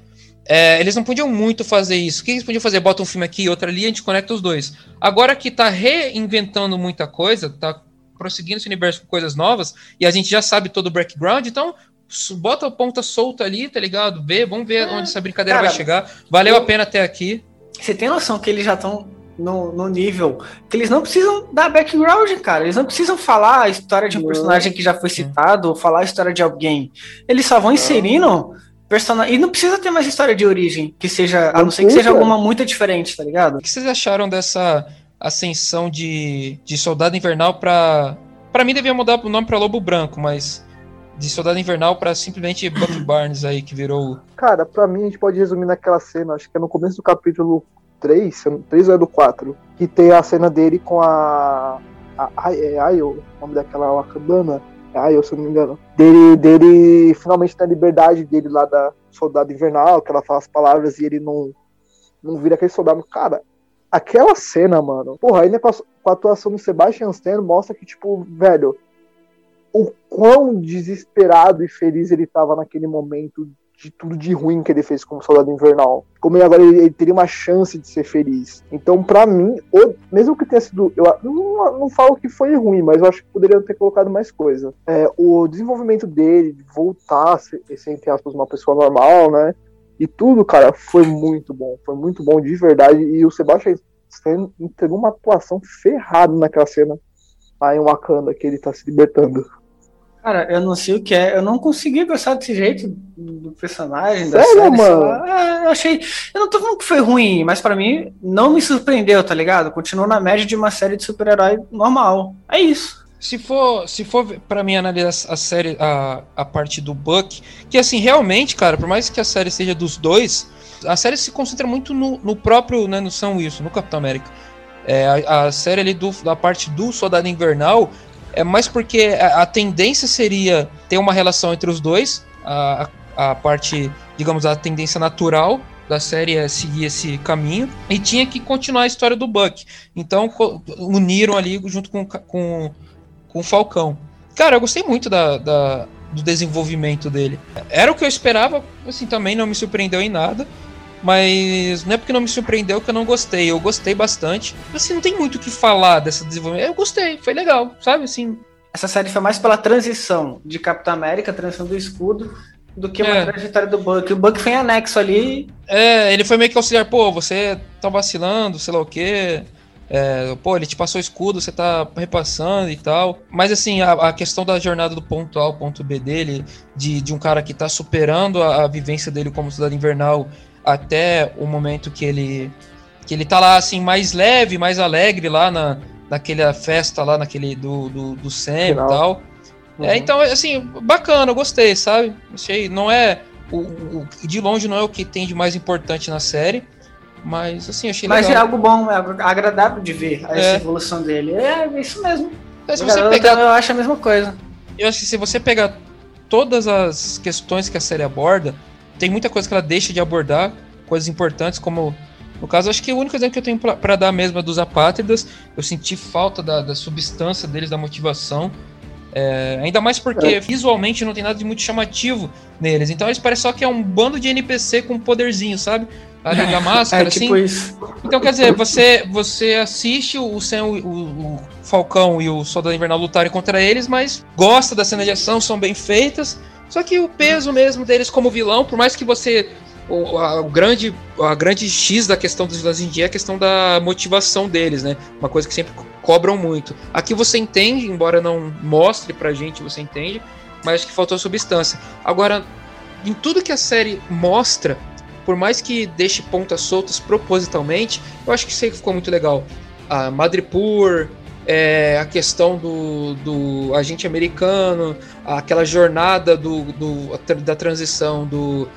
é, eles não podiam muito fazer isso. O que eles podiam fazer? Bota um filme aqui e outro ali, a gente conecta os dois. Agora que tá reinventando muita coisa, tá prosseguindo esse universo com coisas novas, e a gente já sabe todo o background, então bota a ponta solta ali, tá ligado? Vê, vamos ver é, onde essa brincadeira cara, vai chegar. Valeu eu, a pena até aqui. Você tem noção que eles já estão no, no, nível que eles não precisam dar background, cara. Eles não precisam falar a história de um personagem que já foi citado, ou falar a história de alguém. Eles só vão inserindo personagem. E não precisa ter mais história de origem, que seja. A não ser que seja alguma muito diferente, tá ligado? O que vocês acharam dessa ascensão de, de Soldado Invernal pra. Pra mim devia mudar o nome pra Lobo Branco, mas. De Soldado Invernal pra simplesmente Bucky Barnes aí, que virou. Cara, pra mim a gente pode resumir naquela cena, acho que é no começo do capítulo 3, 3 ou é do 4, que tem a cena dele com a. a, a é o nome daquela Wakandana. Ayo, se não me engano. Dele, dele finalmente tem a liberdade dele lá da Soldado Invernal, que ela fala as palavras e ele não, não vira aquele soldado. Cara, aquela cena, mano. Porra, ainda com a, com a atuação do Sebastian Stan mostra que, tipo, velho, o quão desesperado e feliz ele tava naquele momento de tudo de ruim que ele fez como soldado invernal. Como ele agora ele, ele teria uma chance de ser feliz. Então, para mim, o, mesmo que tenha sido. Eu não, não falo que foi ruim, mas eu acho que poderiam ter colocado mais coisa. É, o desenvolvimento dele, de voltar a ser, entre aspas, uma pessoa normal, né? E tudo, cara, foi muito bom. Foi muito bom de verdade. E o Sebastian Stan entregou uma atuação ferrada naquela cena lá em Wakanda, que ele tá se libertando. Cara, eu não sei o que é. Eu não consegui gostar desse jeito do personagem. Sério, da série, mano? É, eu achei. Eu não tô falando que foi ruim, mas para mim não me surpreendeu, tá ligado? Continuou na média de uma série de super-herói normal. É isso. Se for, se for para mim analisar a série, a, a parte do Buck, que assim, realmente, cara, por mais que a série seja dos dois, a série se concentra muito no, no próprio, né, no São Wilson, no Capitão América. É, a, a série ali do, da parte do Soldado Invernal é mais porque a, a tendência seria ter uma relação entre os dois, a, a parte, digamos, a tendência natural da série é seguir esse caminho e tinha que continuar a história do Buck. Então uniram ali junto com, com, com o Falcão. Cara, eu gostei muito da, da, do desenvolvimento dele. Era o que eu esperava, assim, também não me surpreendeu em nada. Mas não é porque não me surpreendeu que eu não gostei. Eu gostei bastante. Assim, não tem muito o que falar dessa desenvolvimento. Eu gostei, foi legal, sabe? Assim. Essa série foi mais pela transição de Capitão América, transição do escudo, do que uma é. trajetória do Buck. O Buck foi anexo ali. É, ele foi meio que auxiliar, pô, você tá vacilando, sei lá o quê. É, pô, ele te passou escudo, você tá repassando e tal. Mas assim, a, a, questão da jornada do ponto A ao ponto B dele, de, de um cara que tá superando a, a vivência dele como cidade invernal até o momento que ele que ele tá lá assim mais leve, mais alegre lá na naquela festa lá naquele do do, do Sam e tal. É, uhum. É, então assim, bacana, eu gostei, sabe? Achei, não é o, o, de longe não é o que tem de mais importante na série, mas assim, achei mas legal. Mas é algo bom, é agradável de ver a é. evolução dele. É, é isso mesmo. se você pegar, eu acho a mesma coisa. Eu acho que se você pegar todas as questões que a série aborda, tem muita coisa que ela deixa de abordar, coisas importantes, como no caso, acho que o único exemplo que eu tenho para dar mesmo é dos apátridas. Eu senti falta da, da substância deles, da motivação. É, ainda mais porque é. visualmente não tem nada de muito chamativo neles. Então eles parecem só que é um bando de NPC com poderzinho, sabe? Ali da máscara, é, tipo assim. Isso. Então, quer dizer, você, você assiste o, Sam, o, o Falcão e o Soldado Invernal lutarem contra eles, mas gosta da cena de ação, são bem feitas. Só que o peso mesmo deles como vilão, por mais que você. O, a, o grande, a grande X da questão dos vilões em dia é a questão da motivação deles, né? Uma coisa que sempre cobram muito. Aqui você entende, embora não mostre pra gente, você entende, mas que faltou substância. Agora, em tudo que a série mostra, por mais que deixe pontas soltas propositalmente, eu acho que isso aí ficou muito legal. A Madripoor, é, a questão do, do agente americano, aquela jornada do, do da transição do,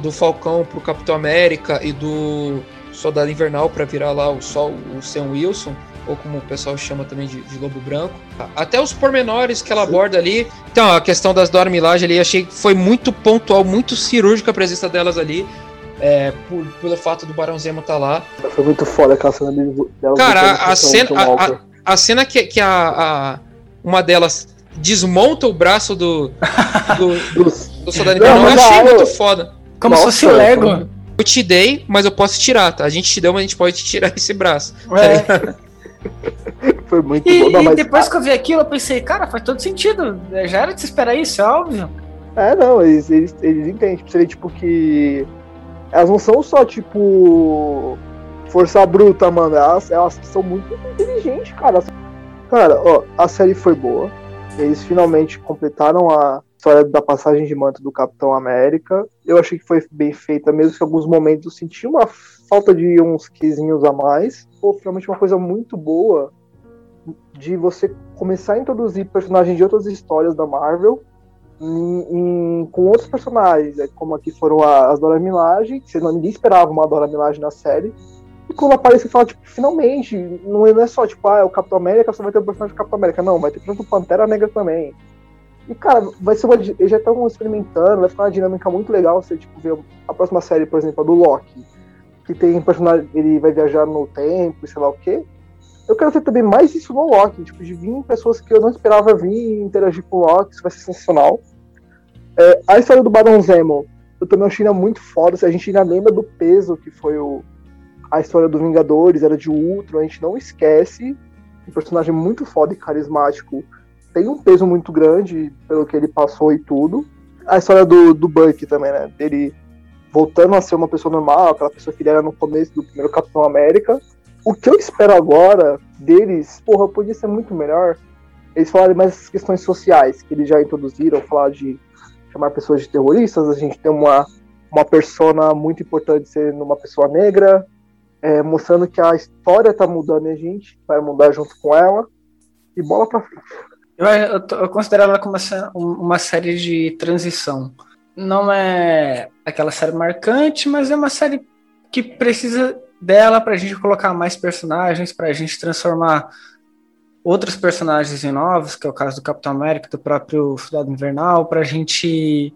do Falcão para o Capitão América e do Soldado Invernal para virar lá o Sol, o Sam Wilson, ou como o pessoal chama também de, de Lobo Branco. Até os pormenores que ela aborda ali. Então, a questão das Dora Milaje ali, achei que foi muito pontual, muito cirúrgica a presença delas ali. É, por, pelo fato do Barão Zemo estar tá lá. Foi muito foda aquela cena dela. Cara, a, a cena. A, a, a cena que, que a, a, uma delas desmonta o braço do, do, do, do soldado invernal, eu achei muito foda. Como se fosse o Lego. Eu te dei, mas eu posso tirar, tá? A gente te deu, mas a gente pode tirar esse braço. É. Foi muito e, bom. Não, mas... E depois que eu vi aquilo, eu pensei, cara, faz todo sentido. Já era de se esperar isso, é óbvio. É, não, eles, eles, eles entendem. Tipo, tipo que. Elas não são só, tipo Força bruta, mano. Elas, elas são muito inteligentes, cara. Cara, ó, a série foi boa. Eles finalmente completaram a história da passagem de manto do Capitão América. Eu achei que foi bem feita, mesmo que em alguns momentos eu senti uma falta de uns quizinhos a mais. Pô, finalmente uma coisa muito boa de você começar a introduzir personagens de outras histórias da Marvel em, em, com outros personagens, como aqui foram as Dora Milaje, que ninguém esperava uma Dora Milaje na série E quando aparece, fala, tipo, finalmente, não é só, tipo, ah, é o Capitão América, só vai ter o personagem do Capitão América. Não, vai ter tanto Pantera Negra também. E, cara, vai ser uma. Eles já estão experimentando, vai ficar uma dinâmica muito legal você, tipo, ver a próxima série, por exemplo, a do Loki. Que tem personagem. Ele vai viajar no tempo, sei lá o quê. Eu quero ver também mais isso no Loki, tipo, de vir pessoas que eu não esperava vir interagir com o Loki, isso vai ser sensacional. É, a história do Barão Zemo, eu também achei muito foda. Se a gente ainda lembra do peso que foi o, a história do Vingadores, era de Ultron, a gente não esquece. Um personagem muito foda e carismático tem um peso muito grande pelo que ele passou e tudo. A história do, do Buck também, né? Dele voltando a ser uma pessoa normal, aquela pessoa que ele era no começo do primeiro Capitão América. O que eu espero agora deles, porra, podia ser muito melhor. Eles falarem mais questões sociais que eles já introduziram, falar de chamar pessoas de terroristas, a gente tem uma, uma persona muito importante sendo uma pessoa negra, é, mostrando que a história tá mudando e a gente vai mudar junto com ela. E bola pra frente. Eu, eu, eu considero ela como uma, uma série de transição. Não é aquela série marcante, mas é uma série que precisa dela para a gente colocar mais personagens, para a gente transformar outros personagens em novos, que é o caso do Capitão América, do próprio Soldado Invernal, para a gente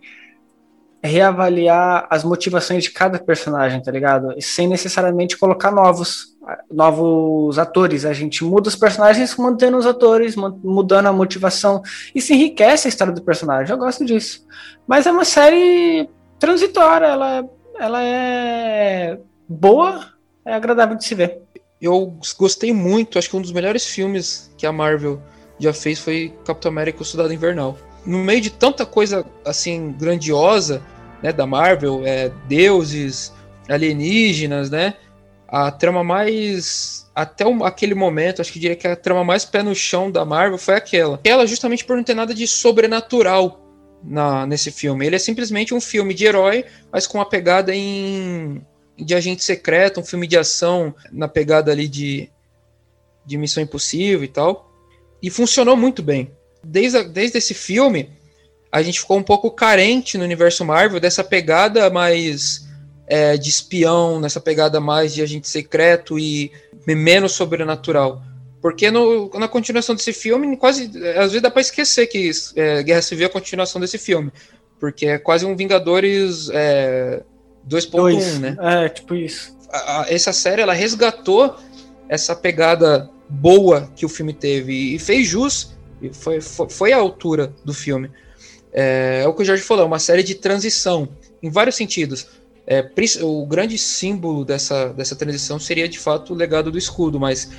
reavaliar as motivações de cada personagem, tá ligado? Sem necessariamente colocar novos novos atores. A gente muda os personagens mantendo os atores, mudando a motivação se enriquece a história do personagem. Eu gosto disso. Mas é uma série transitória, ela, ela é boa, é agradável de se ver. Eu gostei muito, acho que um dos melhores filmes que a Marvel já fez foi Capitão América o Soldado Invernal. No meio de tanta coisa assim grandiosa, né, da Marvel, é, deuses, alienígenas, né? A trama mais até aquele momento, acho que diria que a trama mais pé no chão da Marvel foi aquela. Ela justamente por não ter nada de sobrenatural na, nesse filme. Ele é simplesmente um filme de herói, mas com uma pegada em de agente secreto, um filme de ação na pegada ali de, de Missão Impossível e tal. E funcionou muito bem. Desde, a, desde esse filme, a gente ficou um pouco carente no universo Marvel dessa pegada mais é, de espião, nessa pegada mais de agente secreto e menos sobrenatural. Porque no, na continuação desse filme, quase às vezes dá para esquecer que é, Guerra Civil é a continuação desse filme. Porque é quase um Vingadores é, 2.1, né? É, tipo isso. A, a, essa série ela resgatou essa pegada boa que o filme teve e fez jus, e foi, foi, foi a altura do filme. É, é, o que o Jorge falou, é uma série de transição, em vários sentidos. É, o grande símbolo dessa, dessa transição seria de fato o legado do escudo, mas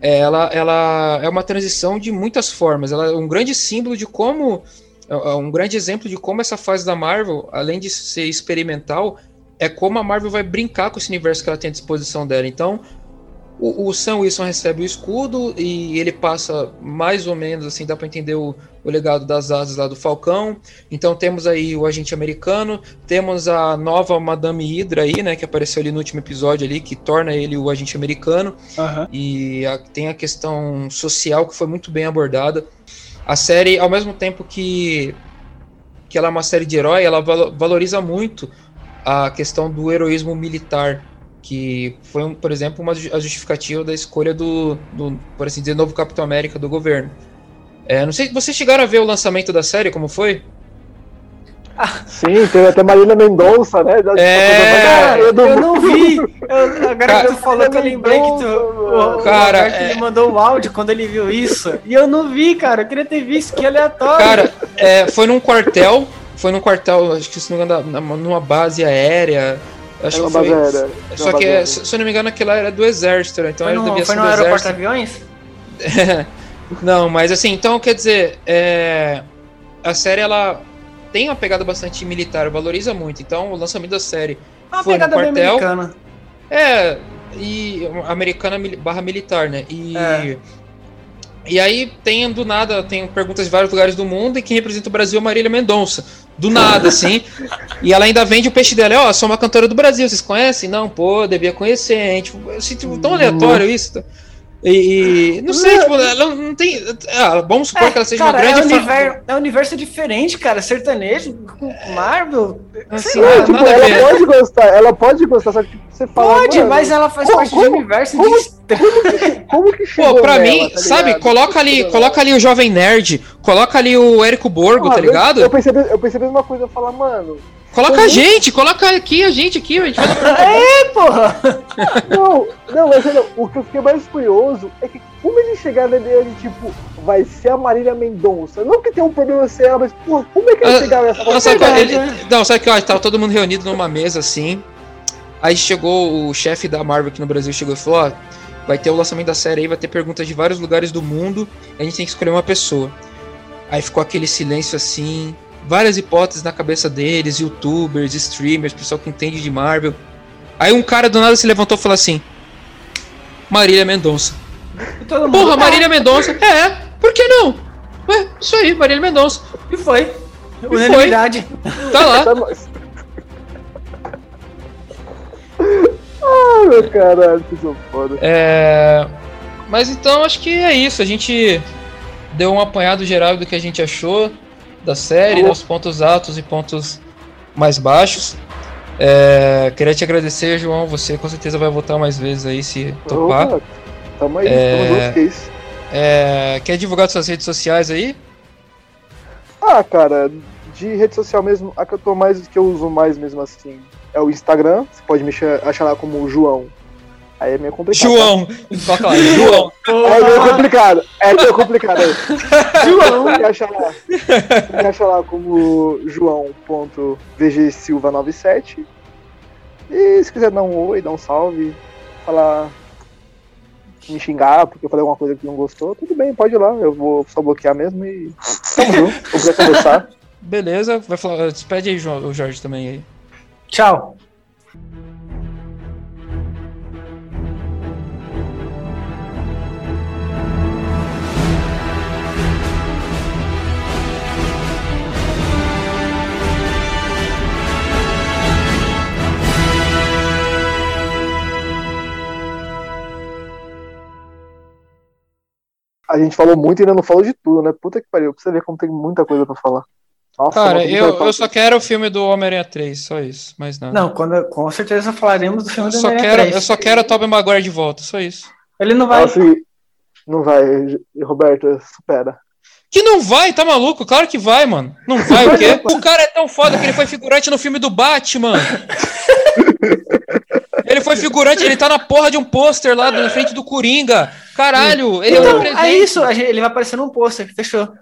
é, ela, ela é uma transição de muitas formas. Ela é um grande símbolo de como. É, é um grande exemplo de como essa fase da Marvel, além de ser experimental, é como a Marvel vai brincar com esse universo que ela tem à disposição dela. Então, o, o Sam Wilson recebe o escudo e ele passa mais ou menos, assim, dá para entender o, o, legado das asas lá do Falcão. Então temos aí o agente americano, temos a nova Madame Hydra aí, né, que apareceu ali no último episódio ali, que torna ele o agente americano. Uhum. E a, tem a questão social que foi muito bem abordada. A série, ao mesmo tempo que, que ela é uma série de herói, ela valoriza muito a questão do heroísmo militar que foi, por exemplo, uma a justificativa da escolha do, do, por assim dizer, novo Capitão América do governo. É, não sei, vocês chegaram a ver o lançamento da série, como foi? Sim, teve até Marina Mendonça, né? É, eu, eu não vi. Eu, agora cara, que tu falou que eu lembrei que tu. O, cara, o é... ele mandou o áudio quando ele viu isso. E eu não vi, cara. Eu queria ter visto, que aleatório. Cara, é, foi num quartel. Foi num quartel, acho que se não me engano, numa base aérea. Acho que foi. Era, Só que, é, se, eu não me engano, aquilo era do exército, né? então foi no, devia foi ser no aeroporto aviões? não, mas assim, então quer dizer, é, a série ela tem uma pegada bastante militar, valoriza muito. Então o lançamento da série uma foi pegada no quartel. americana. É, e americana barra militar, né? E é. E aí tem do nada, tem perguntas de vários lugares do mundo e quem representa o Brasil é Marília Mendonça. Do nada, assim. e ela ainda vende o peixe dela. Ó, oh, sou uma cantora do Brasil, vocês conhecem? Não, pô, devia conhecer, hein? Tipo, assim, tipo, tão aleatório isso. E, e não sei, tipo, ela não tem. Ah, vamos supor É, que ela seja cara, uma grande. é, um fa- universo, é um universo diferente, cara. Sertanejo, com Marvel. Assim, ah, tipo, ela pode gostar, ela pode gostar, só que tipo, você fala. Pode, mano, mas ela faz como- parte como- do universo como- de Como que chegou Pô, pra nela, mim, tá sabe, coloca ali, coloca ali o Jovem Nerd, coloca ali o Érico Borgo, nela. tá Ah, ligado? Eu pensei, eu pensei a mesma coisa, eu falar, mano, Coloca a gente, coloca aqui a gente aqui, a gente faz uma É, porra! Não, não, mas olha, o que eu fiquei mais curioso é que como eles chegaram na ideia de tipo, vai ser a Marília Mendonça. Não que tenha um problema ser ela, mas porra, como é que eles Ah, chegaram nessa Não, sabe, verdade, ele- né? não, sabe que ó, tava todo mundo reunido numa mesa assim. Aí chegou o chefe da Marvel aqui no Brasil, chegou e falou: Ó, vai ter o lançamento da série aí, vai ter perguntas de vários lugares do mundo, e a gente tem que escolher uma pessoa. Aí ficou aquele silêncio assim, várias hipóteses na cabeça deles, youtubers, streamers, pessoal que entende de Marvel. Aí um cara do nada se levantou e falou assim: Marília Mendonça. E todo mundo, Porra, "Ah, Marília Mendonça. É, por que não? Ué, isso aí, Marília Mendonça. E foi. foi. Unanimidade. Tá lá. Tá. Ai, meu caralho, que são foda. É, Mas então acho que é isso. A gente deu um apanhado geral do que a gente achou da série, Boa. os pontos altos e pontos mais baixos. É, Queria te agradecer, João. Você com certeza vai voltar mais vezes aí se topar. Opa, tamo aí, É. tamo. É, Quer divulgar suas redes sociais aí? Ah, cara, de rede social mesmo, a que eu tô mais, que eu uso mais mesmo assim, é o Instagram. Você pode me cha- achar lá como João. Aí é meio complicado. João! Coloca lá, João! tá? É meio complicado. É meio complicado aí. João, me acha lá. Me acha lá como joão.vgsilva97. E se quiser dar um oi, dar um salve, falar. Me xingar porque eu falei alguma coisa que não gostou, tudo bem, pode ir lá. Eu vou só bloquear mesmo e. Tamo junto. Quiser conversar. Beleza, vai falar, despede aí, João, o Jorge também aí. Tchau. A gente falou muito e ainda não falou de tudo, né? Puta que pariu. Pra você ver como tem muita coisa pra falar. Nossa, Cara, eu, eu só quero o filme do Homem-Aranha 3, só isso, mais nada. Não, quando, com certeza falaremos do filme eu do Homem-Aranha quero, 3. eu só quero o Tobey Maguire de volta, só isso. Ele não vai. Nossa, não vai, Roberto, supera. Que não vai, tá maluco? Claro que vai, mano. Não vai o quê? O cara é tão foda que ele foi figurante no filme do Batman. Ele foi figurante, ele tá na porra de um pôster lá na frente do Coringa. Caralho, ele é Então, onipresente. é isso. Ele vai aparecer num pôster. Fechou.